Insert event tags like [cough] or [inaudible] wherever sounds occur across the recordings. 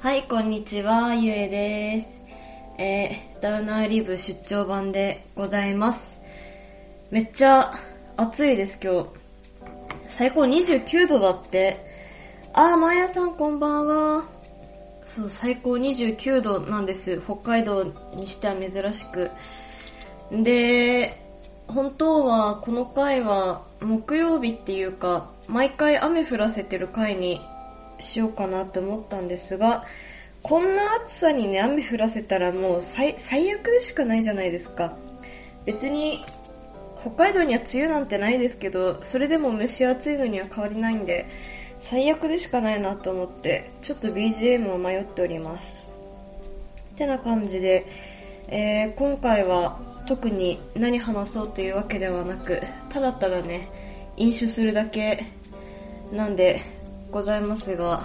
はい、こんにちは、ゆえです。えー、ダウナーリブ出張版でございます。めっちゃ暑いです、今日。最高29度だって。あー、まやさんこんばんは。そう、最高29度なんです。北海道にしては珍しく。で、本当はこの回は木曜日っていうか、毎回雨降らせてる回にしようかなって思ったんですが、こんな暑さにね、雨降らせたらもう最最悪でしかないじゃないですか。別に、北海道には梅雨なんてないですけど、それでも蒸し暑いのには変わりないんで、最悪でしかないなと思って、ちょっと BGM を迷っております。ってな感じで、えー今回は特に何話そうというわけではなく、ただただね、飲酒するだけなんでございますが、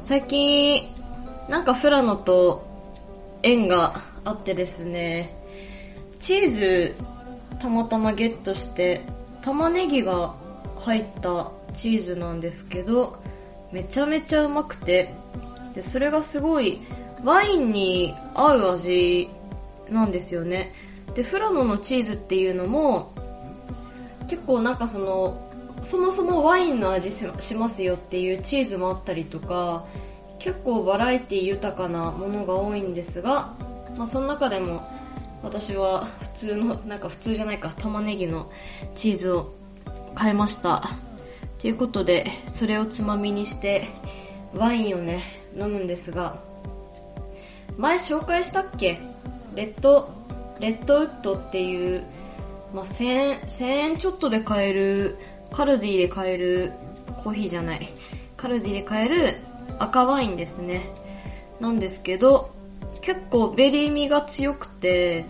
最近、なんかフラノと縁があってですね、チーズたまたまゲットして、玉ねぎが入ったチーズなんですけど、めちゃめちゃうまくて、で、それがすごいワインに合う味なんですよね。で、フラノのチーズっていうのも、結構なんかその、そもそもワインの味しますよっていうチーズもあったりとか、結構バラエティ豊かなものが多いんですが、まあその中でも私は普通の、なんか普通じゃないか、玉ねぎのチーズを買いました。ということで、それをつまみにして、ワインをね、飲むんですが、前紹介したっけ？ Red、Redwood っていう、まあ、1000、1000円ちょっとで買える、カルディで買える、コーヒーじゃない、カルディで買える赤ワインですね。なんですけど、結構ベリー味が強くて、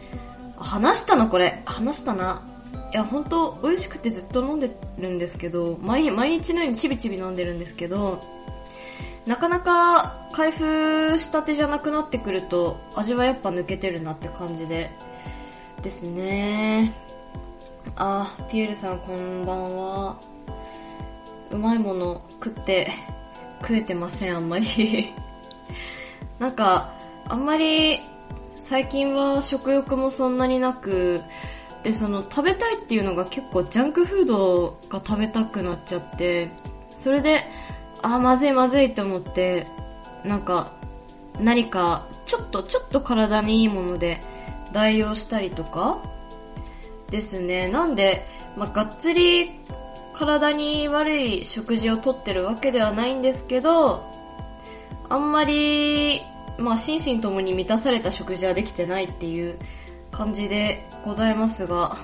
話したなこれ、話したな。いや、本当美味しくてずっと飲んでるんですけど、毎日のようにちびちび飲んでるんですけど、なかなか開封したてじゃなくなってくると味はやっぱ抜けてるなって感じでですねあピエールさんこんばんは。うまいもの食って食えてませんあんまり。[laughs] なんかあんまり最近は食欲もそんなになくでその食べたいっていうのが結構ジャンクフードが食べたくなっちゃってそれであまずいまずいと思って、なんか、何か、ちょっと、ちょっと体にいいもので代用したりとかですね。なんで、まあ、がっつり体に悪い食事をとってるわけではないんですけど、あんまり、まあ、心身ともに満たされた食事はできてないっていう感じでございますが、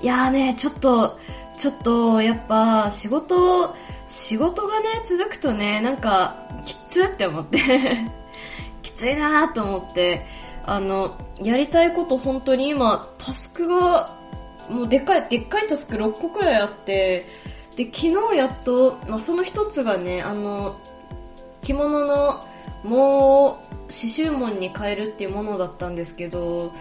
いやーね、ちょっと、ちょっと、やっぱ、仕事、仕事がね、続くとね、なんか、きつって思って、[laughs] きついなーと思って、あの、やりたいこと本当に今、タスクが、もうでかい、でっかいタスク6個くらいあって、で、昨日やっと、まあ、その一つがね、あの、着物の、もう、刺繍紋に変えるっていうものだったんですけど、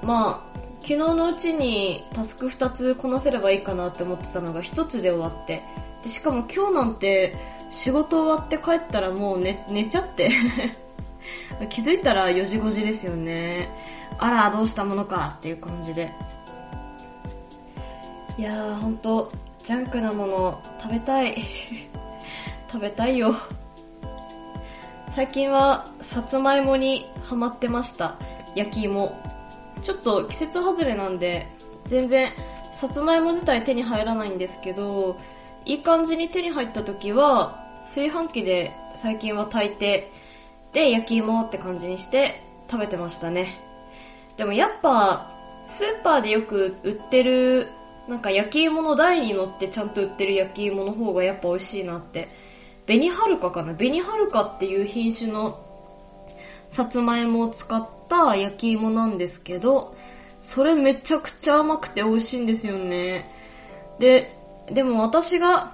まあ、昨日のうちにタスク2つこなせればいいかなって思ってたのが1つで終わって、でしかも今日なんて仕事終わって帰ったらもう寝寝ちゃって。[laughs] 気づいたら4時5時ですよね。あらどうしたものかっていう感じで。いやーほんとジャンクなもの食べたい。[laughs] 食べたいよ。最近はさつまいもにハマってました。焼き芋。ちょっと季節外れなんで全然さつまいも自体手に入らないんですけどいい感じに手に入った時は、炊飯器で最近は炊いて、で、焼き芋って感じにして食べてましたね。でもやっぱ、スーパーでよく売ってる、なんか焼き芋の台に乗ってちゃんと売ってる焼き芋の方がやっぱ美味しいなって。紅はるかかな？紅はるかっていう品種のさつまいもを使った焼き芋なんですけど、それめちゃくちゃ甘くて美味しいんですよね。で、でも私が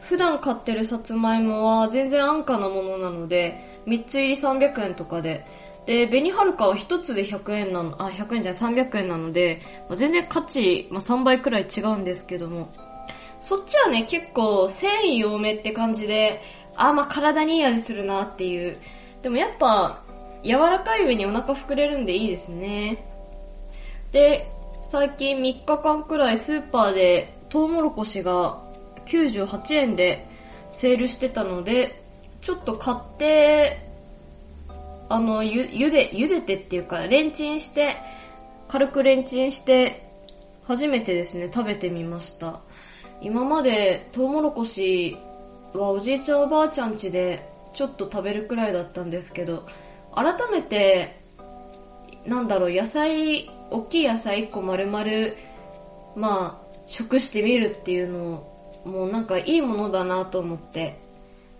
普段買ってるさつまいもは全然安価なものなので、3つ入り300円とかで、で、紅はるかは1つで100円なの、あ、100円じゃない300円なので、まあ、全然価値、まあ、3倍くらい違うんですけども、そっちはね、結構繊維多めって感じで、あ、まあ体にいい味するなっていう。でもやっぱ、柔らかい上にお腹膨れるんでいいですね。で、最近3日間くらいスーパーでトウモロコシが98円でセールしてたので、ちょっと買って、あの、ゆ、茹で、茹でてっていうか、レンチンして、軽くレンチンして、初めてですね、食べてみました。今までトウモロコシはおじいちゃんおばあちゃん家でちょっと食べるくらいだったんですけど、改めて、なんだろう、野菜、大きい野菜1個丸々、まあ、食してみるっていうのを、もうなんかいいものだなと思って、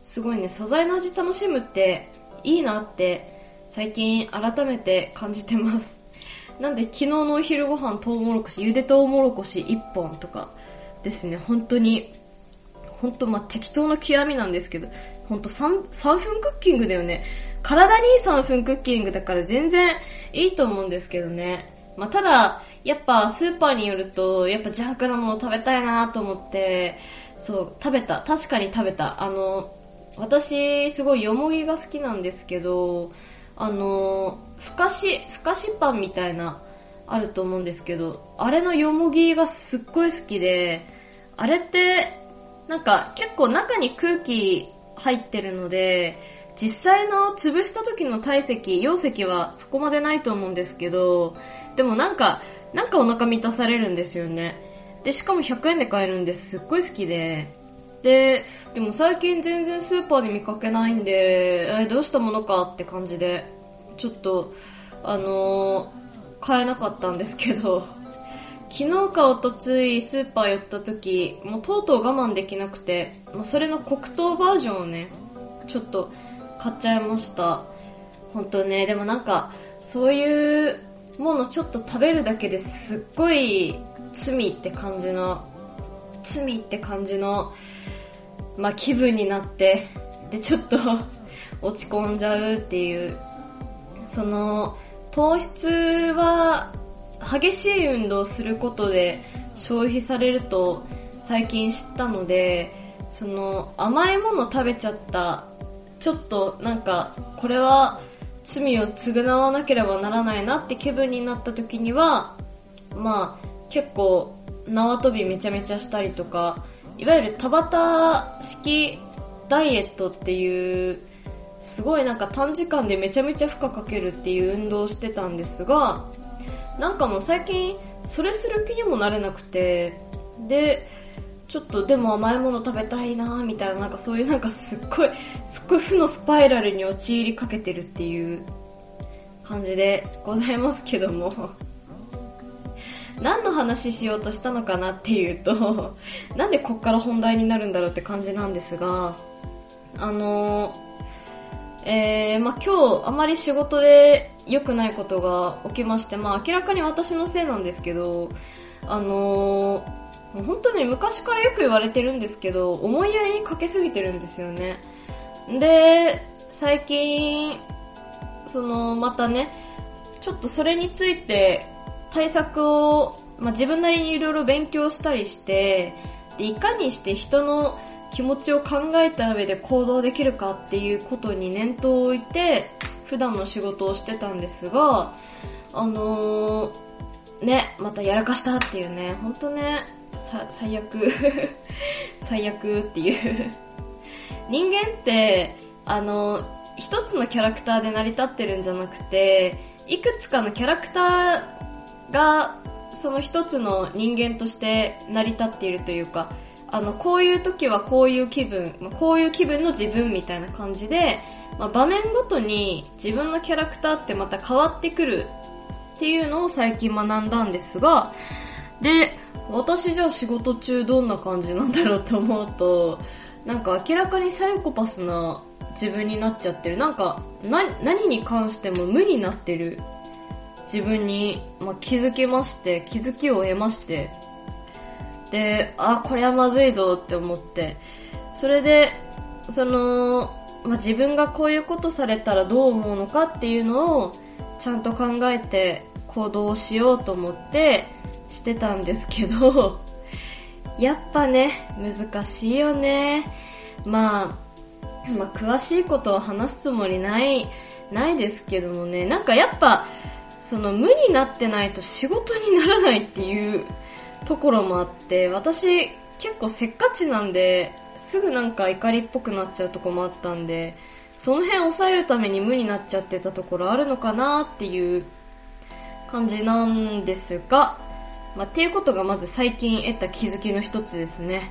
すごいね、素材の味楽しむっていいなって最近改めて感じてます。[laughs] なんで昨日のお昼ご飯トウモロコシ、ゆでトウモロコシ1本とかですね、本当に、本当まあ適当な極みなんですけど、本当 3, 3分クッキングだよね。体にいい3分クッキングだから全然いいと思うんですけどね。まあただ、やっぱスーパーによると、やっぱジャンクなもの食べたいなと思って、そう、食べた。確かに食べた。あの、私、すごいよもぎが好きなんですけど、あの、ふかし、ふかしパンみたいな、あると思うんですけど、あれのよもぎがすっごい好きで、あれって、なんか結構中に空気入ってるので、実際の潰した時の体積、容積はそこまでないと思うんですけど、でもなんか、なんかお腹満たされるんですよね。で、しかも100円で買えるんですっごい好きで、で、でも最近全然スーパーで見かけないんで、えどうしたものかって感じで、ちょっと、あのー、買えなかったんですけど、[laughs] 昨日かおとついスーパー寄った時、もうとうとう我慢できなくて、まあ、それの黒糖バージョンをね、ちょっと買っちゃいました。本当ね、でもなんか、そういうものちょっと食べるだけですっごい罪って感じの、罪って感じの、まあ、気分になって、で、ちょっと [laughs] 落ち込んじゃうっていう、その、糖質は激しい運動することで消費されると最近知ったので、その甘いもの食べちゃった、ちょっとなんかこれは罪を償わなければならないなって気分になった時には、まあ結構縄跳びめちゃめちゃしたりとか、いわゆる田畑式ダイエットっていう、すごいなんか短時間でめちゃめちゃ負荷かけるっていう運動をしてたんですが、なんかもう最近それする気にもなれなくて、で、ちょっとでも甘いもの食べたいなみたいな、なんかそういうなんかすっごい、すっごい負のスパイラルに陥りかけてるっていう感じでございますけども。何の話しようとしたのかなっていうと [laughs] なんでこっから本題になるんだろうって感じなんですが、あのえー、まあ、今日あまり仕事で良くないことが起きまして、まあ、明らかに私のせいなんですけど、あのー、本当に昔からよく言われてるんですけど、思いやりにかけすぎてるんですよね。で、最近、その、またね、ちょっとそれについて対策を、まあ、自分なりにいろいろ勉強したりして、で、いかにして人の気持ちを考えた上で行動できるかっていうことに念頭を置いて、普段の仕事をしてたんですが、あのー、ね、またやらかしたっていうね、ほんとね、最悪 [laughs] 最悪っていう。人間って、あのー、一つのキャラクターで成り立ってるんじゃなくて、いくつかのキャラクターがその一つの人間として成り立っているというか、あの、こういう時はこういう気分、まあこういう気分の自分みたいな感じで、まあ、場面ごとに自分のキャラクターってまた変わってくるっていうのを最近学んだんですが、で、私じゃあ仕事中どんな感じなんだろうと思うと、なんか明らかにサイコパスな自分になっちゃってる。なんか、な、何に関しても無になってる自分に、まあ、気づきまして、気づきを得まして、で、あ、これはまずいぞって思って、それで、その、まあ、自分がこういうことされたらどう思うのかっていうのを、ちゃんと考えて行動しようと思ってしてたんですけど、[laughs] やっぱね、難しいよね。まあ、まあ、詳しいことを話すつもりない、ないですけどもね、なんかやっぱ、その無になってないと仕事にならないっていうところもあって、私結構せっかちなんで、すぐなんか怒りっぽくなっちゃうとこもあったんで、その辺抑えるために無になっちゃってたところあるのかなっていう感じなんですが、まあ、っていうことがまず最近得た気づきの一つですね。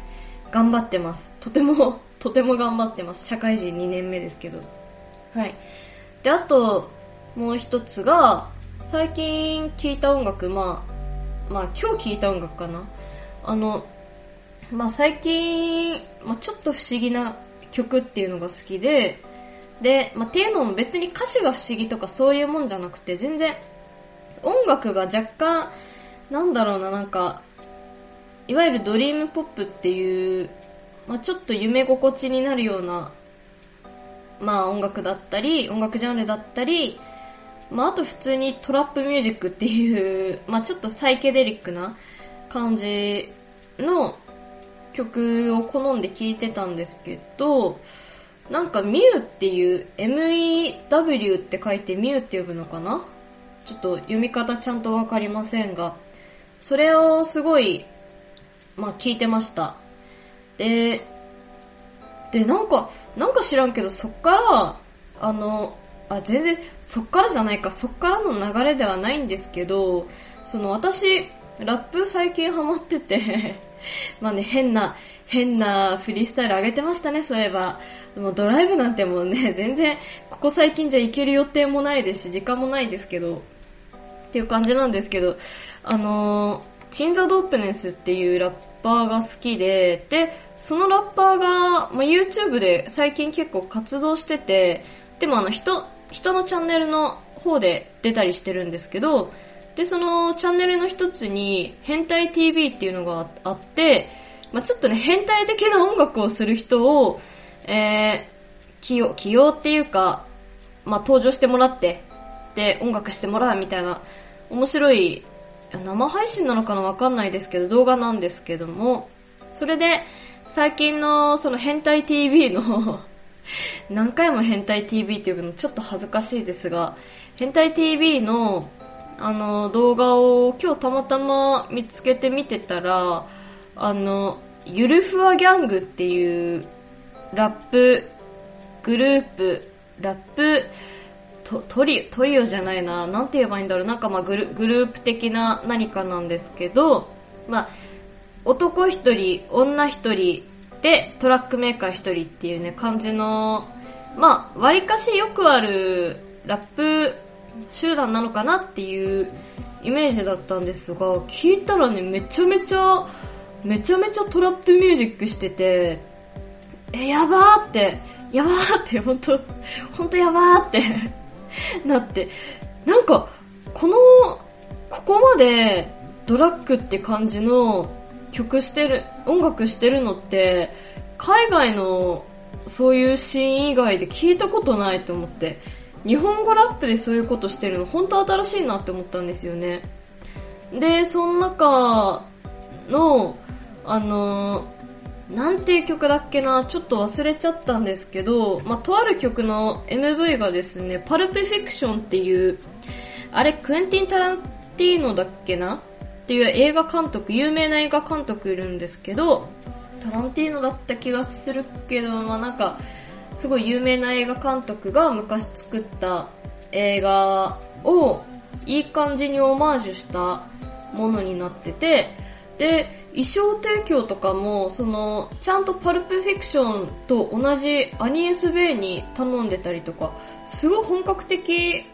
頑張ってます。とても、[laughs] とても頑張ってます。社会人2年目ですけど。はい。で、あと、もう一つが、最近聴いた音楽、まあ、まあ今日聴いた音楽かな。あの、まあ最近、まあちょっと不思議な曲っていうのが好きで、で、まあっていうのも別に歌詞が不思議とかそういうもんじゃなくて、全然音楽が若干、なんだろうな、なんか、いわゆるドリームポップっていう、まあちょっと夢心地になるような、まあ音楽だったり、音楽ジャンルだったり、まああと普通にトラップミュージックっていう、まあちょっとサイケデリックな感じの曲を好んで聴いてたんですけど、なんかミューっていう、MEW って書いてミューって呼ぶのかな？ちょっと読み方ちゃんとわかりませんが、それをすごい、まあ聞いてました。で、で、なんか、なんか知らんけど、そっから、あの、あ、全然、そっからじゃないか、そっからの流れではないんですけど、その私、ラップ最近ハマってて [laughs] まあね、変な、変なフリースタイル上げてましたね、そういえば。もうドライブなんてもうね、[laughs] 全然、ここ最近じゃ行ける予定もないですし、時間もないですけど、っていう感じなんですけど、あのー、チンザ・ドープネスっていうラッパーが好きで、で、そのラッパーが、まあ、YouTube で最近結構活動してて、でもあの人、人のチャンネルの方で出たりしてるんですけど、で、そのチャンネルの一つに、変態 TV っていうのがあって、まあ、ちょっとね、変態的な音楽をする人を、えー、起用、起用っていうか、まあ、登場してもらって、で、音楽してもらうみたいな、面白い、生配信なのかなわかんないですけど、動画なんですけども、それで、最近のその変態 TV の何回も変態 TV っていうのちょっと恥ずかしいですが、変態 TV のあの、動画を今日たまたま見つけて見てたら、あの、ゆるふわギャングっていうラップグループ、ラップトトリトリオじゃないな、なんて言えばいいんだろう、なんかまあグルグループ的な何かなんですけど、まあ、男一人、女一人でトラックメーカー一人っていうね、感じの、まあ、割かしよくあるラップ集団なのかなっていうイメージだったんですが、聞いたらね、めちゃめちゃ、めちゃめちゃトラップミュージックしてて、え、やばーって、やばーって、ほんと、ほんとやばーって [laughs] なって、なんか、この、ここまでドラッグって感じの曲してる、音楽してるのって、海外のそういうシーン以外で聞いたことないと思って、日本語ラップでそういうことしてるの本当新しいなって思ったんですよね。で、その中の、あのなんていう曲だっけな、ちょっと忘れちゃったんですけど、まあ、とある曲の MV がですね、パルプフィクションっていう、あれ、クエンティン・タランティーノだっけな？っていう映画監督、有名な映画監督いるんですけど、タランティーノだった気がするけど、まあ、なんか、すごい有名な映画監督が昔作った映画をいい感じにオマージュしたものになってて、で、衣装提供とかも、その、ちゃんとパルプフィクションと同じアニエス・ベイに頼んでたりとか、すごい本格的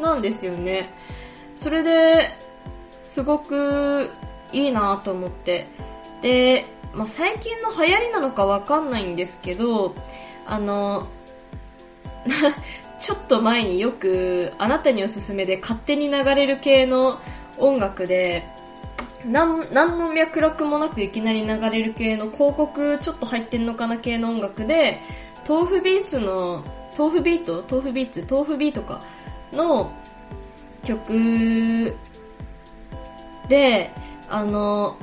なんですよね。それで、すごくいいなと思って。で、まあ、最近の流行りなのかわかんないんですけど、あの、[laughs] ちょっと前によくあなたにおすすめで勝手に流れる系の音楽で、なん何の脈絡もなくいきなり流れる系の広告ちょっと入ってんのかな系の音楽で、豆腐ビーツの、豆腐ビート？豆腐ビーツ？豆腐ビートか？の曲で、あの、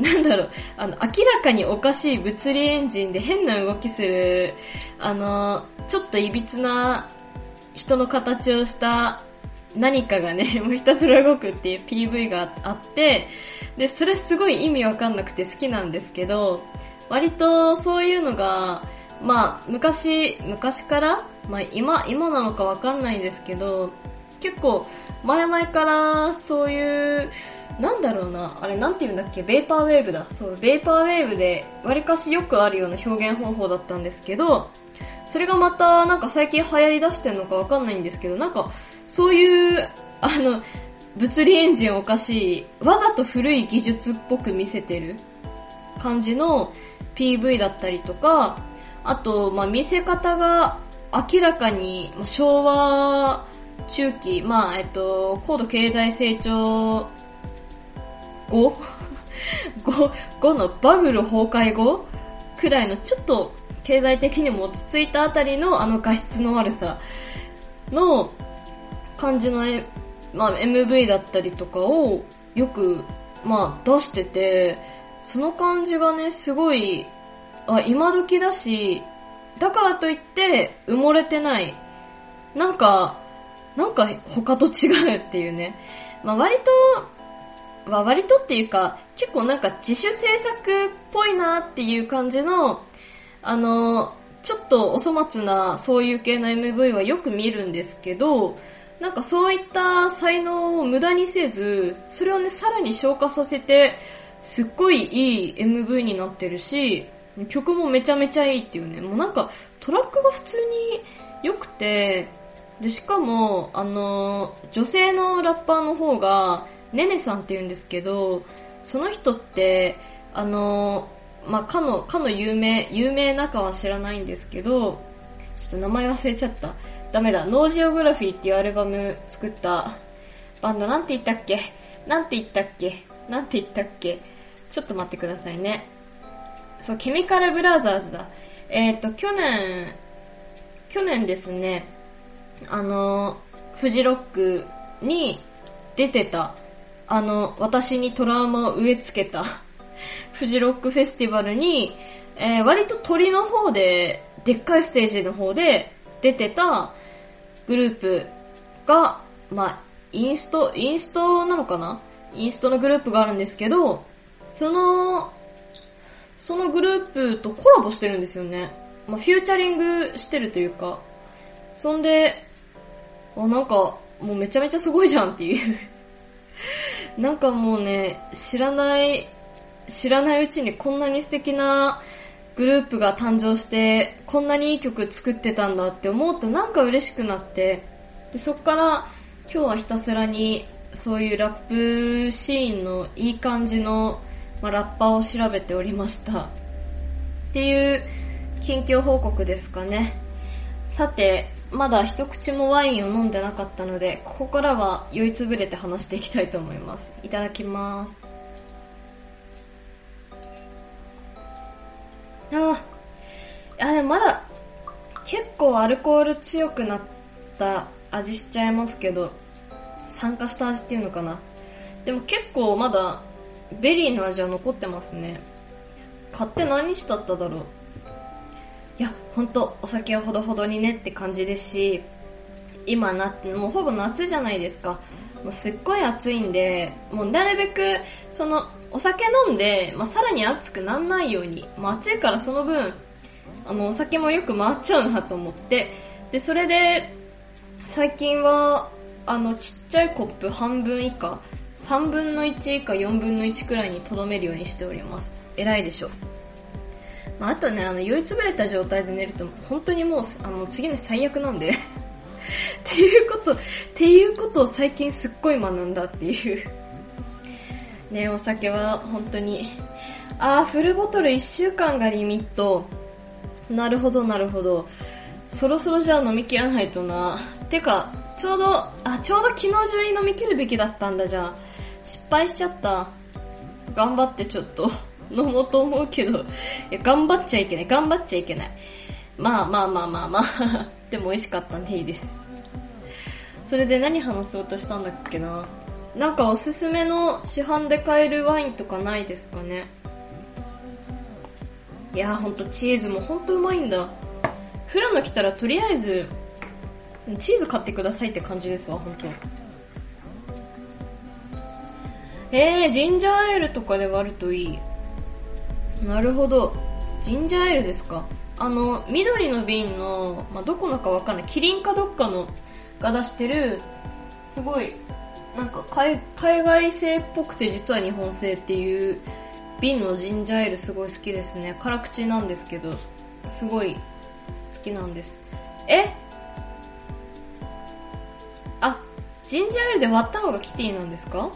なんだろう、あの、明らかにおかしい物理エンジンで変な動きする、あの、ちょっと歪な人の形をした何かがね、[laughs] もうひたすら動くっていう PV があって、で、それすごい意味わかんなくて好きなんですけど、割とそういうのが、まあ、昔、昔から、まあ今、今なのかわかんないんですけど、結構、前々からそういう、なんだろうな、あれなんて言うんだっけ、ベーパーウェーブだ。そう、ベーパーウェーブで、割かしよくあるような表現方法だったんですけど、それがまた、なんか最近流行り出してるのかわかんないんですけど、なんか、そういう、あの、物理エンジンおかしい、わざと古い技術っぽく見せてる感じの PV だったりとか、あと、まあ、見せ方が明らかに、まあ昭和中期、まあ、えっと、高度経済成長後後、後のバブル崩壊後くらいのちょっと経済的にも落ち着いたあたりのあの画質の悪さの感じの、まあ、MV だったりとかをよく、まあ、出してて、その感じがね、すごい、あ、今時だし、だからといって埋もれてない。なんか、なんか他と違うっていうね。まあ割と、まあ割とっていうか、結構なんか自主制作っぽいなっていう感じの、あの、ちょっとお粗末なそういう系の MV はよく見るんですけど、なんかそういった才能を無駄にせず、それをね、さらに消化させて、すっごいいい MV になってるし、曲もめちゃめちゃいいっていうね、もうなんかトラックが普通に良くて、で、しかも、あの、女性のラッパーの方が、ねねさんって言うんですけど、その人って、あの、まあ、かの、かの有名、有名なかは知らないんですけど、ちょっと名前忘れちゃった。ダメだ。ノージオグラフィーっていうアルバム作ったバンドなんて言ったっけ？なんて言ったっけ？なんて言ったっけ？ちょっと待ってくださいね。そう、ケミカルブラザーズだ。えっ、ー、と、去年、去年ですね、あの、フジロックに出てた、あの、私にトラウマを植え付けた、[laughs] フジロックフェスティバルに、えー、割と鳥の方で、でっかいステージの方で出てたグループが、まあ、インスト、インストなのかな？インストのグループがあるんですけど、その、そのグループとコラボしてるんですよね。まあ、フューチャリングしてるというか。そんで、あ、なんか、もうめちゃめちゃすごいじゃんっていうなんかもうね、知らない、知らないうちにこんなに素敵なグループが誕生して、こんなにいい曲作ってたんだって思うとなんか嬉しくなって、で、そっから今日はひたすらにそういうラップシーンのいい感じの、まあ、ラッパーを調べておりました。っていう近況報告ですかね。さて、まだ一口もワインを飲んでなかったので、ここからは酔いつぶれて話していきたいと思います。いただきます。ああ、あ、でもまだ結構アルコール強くなった味しちゃいますけど、酸化した味っていうのかな。でも結構まだベリーの味は残ってますね。買って何日経っただろう。いや、ほんと、お酒はほどほどにねって感じですし、今な、もうほぼ夏じゃないですか。もうすっごい暑いんで、もうなるべく、その、お酒飲んで、まあ、さらに暑くなんないように、まあ、暑いからその分、あの、お酒もよく回っちゃうなと思って、で、それで、最近は、あの、ちっちゃいコップ半分以下、3分の1以下4分の1くらいにとどめるようにしております。偉いでしょ。まあ、あとね、あの、酔いつぶれた状態で寝ると、本当にもう、あの、次の最悪なんで [laughs] っていうこと、っていうことを最近すっごい学んだっていうね、お酒は本当に、あー、フルボトル1週間がリミット。なるほど、なるほど。そろそろじゃあ飲み切らないとな。てか、ちょうど、あ、ちょうど昨日中に飲み切るべきだったんだ、じゃあ。失敗しちゃった。頑張ってちょっと。飲もうと思うけど、いや、頑張っちゃいけない、頑張っちゃいけない。まあまあまあまあまあ [laughs] でも美味しかったんでいいです。それで何話そうとしたんだっけな？なんかおすすめの市販で買えるワインとかないですかね？いやーほんとチーズもほんとうまいんだ。富良野来たらとりあえず、チーズ買ってくださいって感じですわ、ほんと。えー、ジンジャーエールとかで割るといい。なるほど。ジンジャーエールですか。あの、緑の瓶の、まあ、どこのかわかんない、キリンかどっかのが出してる、すごい、なんか海外製っぽくて実は日本製っていう瓶のジンジャーエールすごい好きですね。辛口なんですけど、すごい好きなんです。え？あ、ジンジャーエールで割ったのがキティなんですか？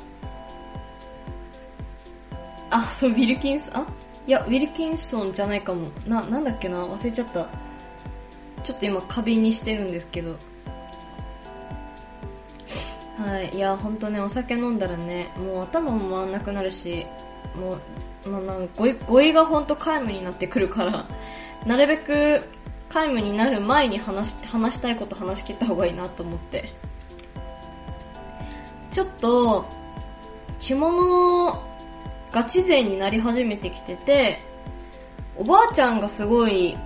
あ、そう、ウィルキンス、あ？いや、ウィルキンソンじゃないかも。な、なんだっけな？忘れちゃった。ちょっと今、過敏にしてるんですけど。はい。いや、ほんとね、お酒飲んだらね、もう頭も回んなくなるし、もう、まあ、なん語彙語彙がほんと皆無になってくるから、なるべく皆無になる前に話し、話したいこと話し切った方がいいなと思って。ちょっと、着物ガチ勢になり始めてきてて、おばあちゃんがすごい、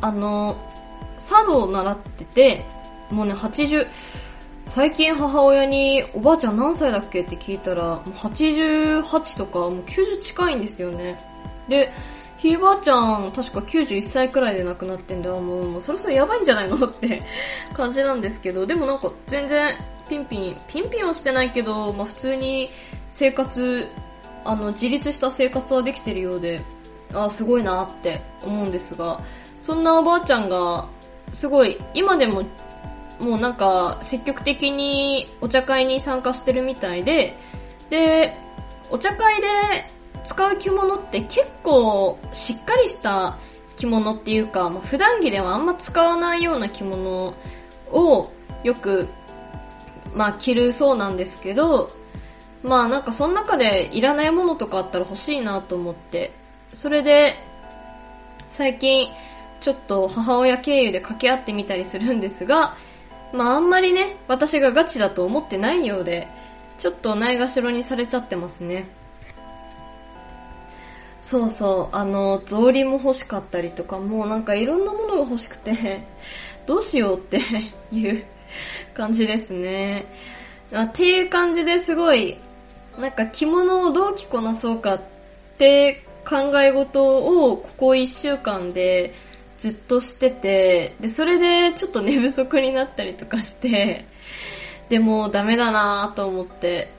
あの、茶道を習ってて、もうね、80、最近母親に、おばあちゃん何歳だっけ？って聞いたら、もう88とか、もう90近いんですよね。で、ひいばあちゃん、確か91歳くらいで亡くなってんだもう、もうそろそろやばいんじゃないの？って [laughs] 感じなんですけど、でもなんか全然、ピンピン、ピンピンはしてないけど、まあ普通に生活あの、自立した生活はできてるようで、あすごいなって思うんですが、そんなおばあちゃんが、すごい、今でも、もうなんか、積極的にお茶会に参加してるみたいで、で、お茶会で使う着物って結構しっかりした着物っていうか、まあ、普段着ではあんま使わないような着物をよく、まあ着るそうなんですけど、まあなんかその中でいらないものとかあったら欲しいなと思って、それで最近ちょっと母親経由で掛け合ってみたりするんですが、まああんまりね、私がガチだと思ってないようで、ちょっとないがしろにされちゃってますね。そうそう、あの、草履も欲しかったりとか、もうなんかいろんなものが欲しくて、[laughs] どうしようっていう感じですね。っていう感じですごいなんか着物をどう着こなそうかって考え事をここ1週間でずっとしてて、で、それでちょっと寝不足になったりとかして、[laughs] でもダメだなと思って、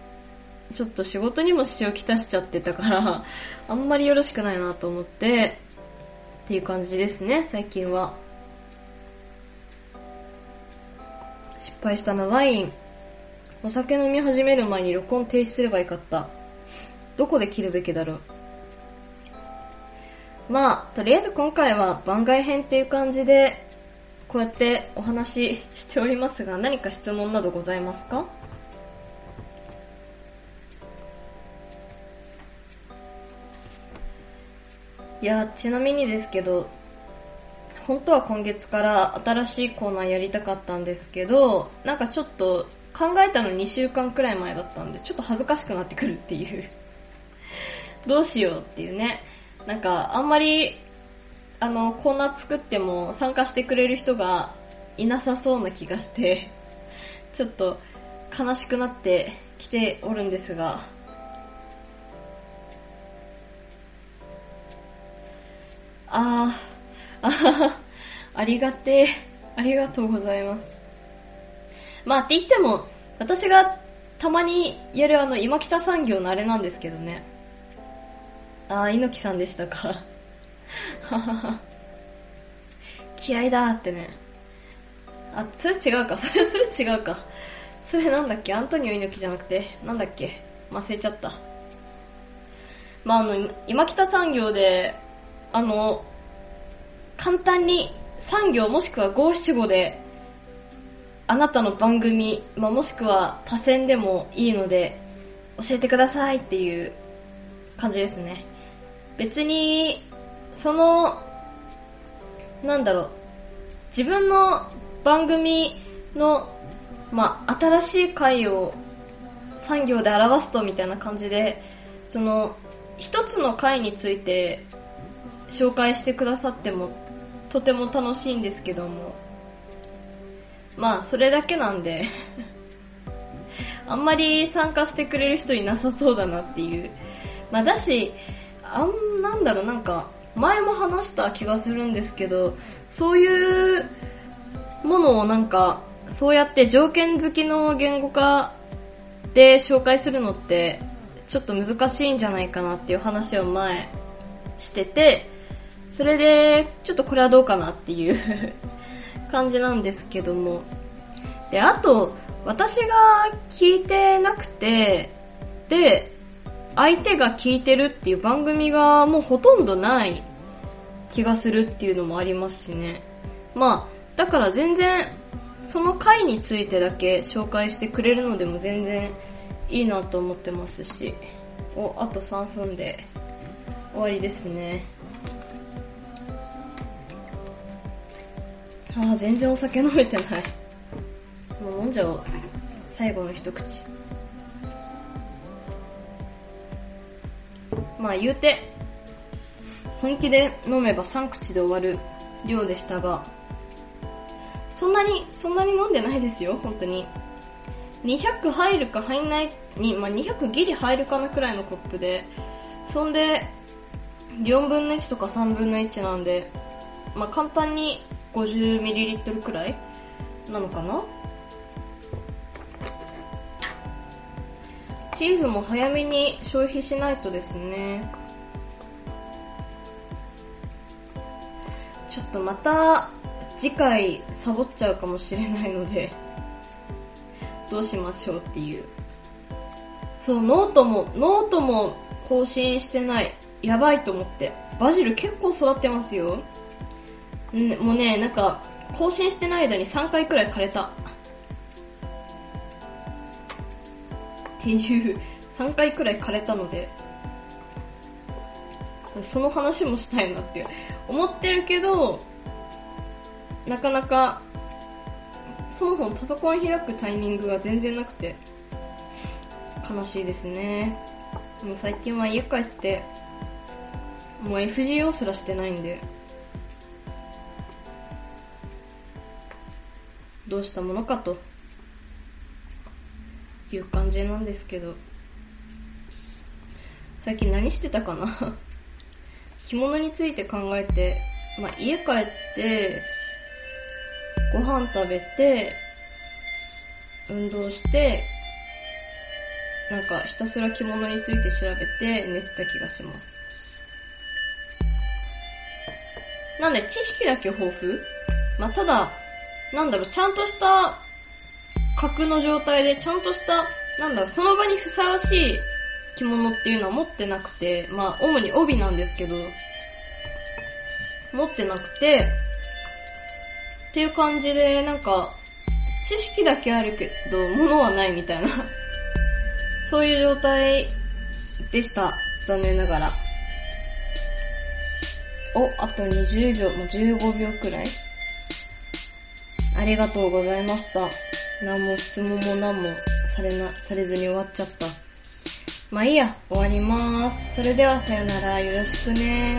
ちょっと仕事にも支障をきたしちゃってたから、あんまりよろしくないなと思って、っていう感じですね、最近は。失敗したな、ワイン。お酒飲み始める前に録音停止すればよかった。どこで切るべきだろう。まあ、とりあえず今回は番外編っていう感じで、こうやってお話ししておりますが、何か質問などございますか？いや、ちなみにですけど、本当は今月から新しいコーナーやりたかったんですけど、なんかちょっと考えたの2週間くらい前だったんで、ちょっと恥ずかしくなってくるっていう [laughs] どうしようっていうね。なんか、あんまり、あの、コーナー作っても参加してくれる人がいなさそうな気がして、ちょっと悲しくなってきておるんですが、あー、あはは、ありがてえ、ありがとうございます。まあって言っても、私がたまにやるあの、今北産業のあれなんですけどね。ああ、猪木さんでしたか。ははは。気合だーってね。あ、それ違うか。それ、それ違うか。それなんだっけ？アントニオ猪木じゃなくて、なんだっけ？忘れちゃった。まあ、あの、今北産業で、あの、簡単に産業もしくは五七五であなたの番組、まあ、もしくは他選でもいいので、教えてくださいっていう感じですね。別に、その、なんだろう、自分の番組の、まあ、新しい回を産業で表すとみたいな感じで、その、一つの回について紹介してくださってもとても楽しいんですけども、まあ、それだけなんであんまり参加してくれる人いなさそうだなっていう。まあ、だし、あん、なんだろう、なんか、前も話した気がするんですけど、そういうものをなんか、そうやって条件付きの言語化で紹介するのって、ちょっと難しいんじゃないかなっていう話を前してて、それで、ちょっとこれはどうかなっていう感じなんですけども。で、あと、私が聞いてなくて、で、相手が聞いてるっていう番組がもうほとんどない気がするっていうのもありますしね。まあ、だから全然、その回についてだけ紹介してくれるのでも全然いいなと思ってますし。お、あと3分で終わりですね。ああ、全然お酒飲めてない。もう飲んじゃおう。最後の一口。まあ言うて、本気で飲めば3口で終わる量でしたが、そんなに、そんなに飲んでないですよ、本当に。200入るか入んないに、まあ、200ギリ入るかなくらいのコップで、そんで、4分の1とか3分の1なんで、まあ、簡単に 50ml くらいなのかな？チーズも早めに消費しないとですね。ちょっとまた次回サボっちゃうかもしれないので、どうしましょうっていう。そう、ノートも、ノートも更新してない。やばいと思って。バジル結構育ってますよ。んもうね、なんか、更新してない間に3回くらい枯れた。っていう、3回くらい枯れたので、その話もしたいなって思ってるけど、なかなか、そもそもパソコン開くタイミングが全然なくて、悲しいですね。もう最近は家帰って、もう FGO すらしてないんで、どうしたものかと。いう感じなんですけど、最近何してたかな。着物について考えて、まあ、家帰って、ご飯食べて、運動して、なんかひたすら着物について調べて寝てた気がします。なんで知識だけ豊富？まあ、ただ、なんだろう、ちゃんとした格の状態で、ちゃんとした、なんだろう、その場にふさわしい着物っていうのは持ってなくて、まあ、主に帯なんですけど、持ってなくて、っていう感じで、なんか、知識だけあるけど、物はないみたいな [laughs] そういう状態でした。残念ながら。お、あと20秒、もう15秒くらいありがとうございました。何も質問も何もされな、されずに終わっちゃった。まあいいや、終わります。それではさよなら、よろしくね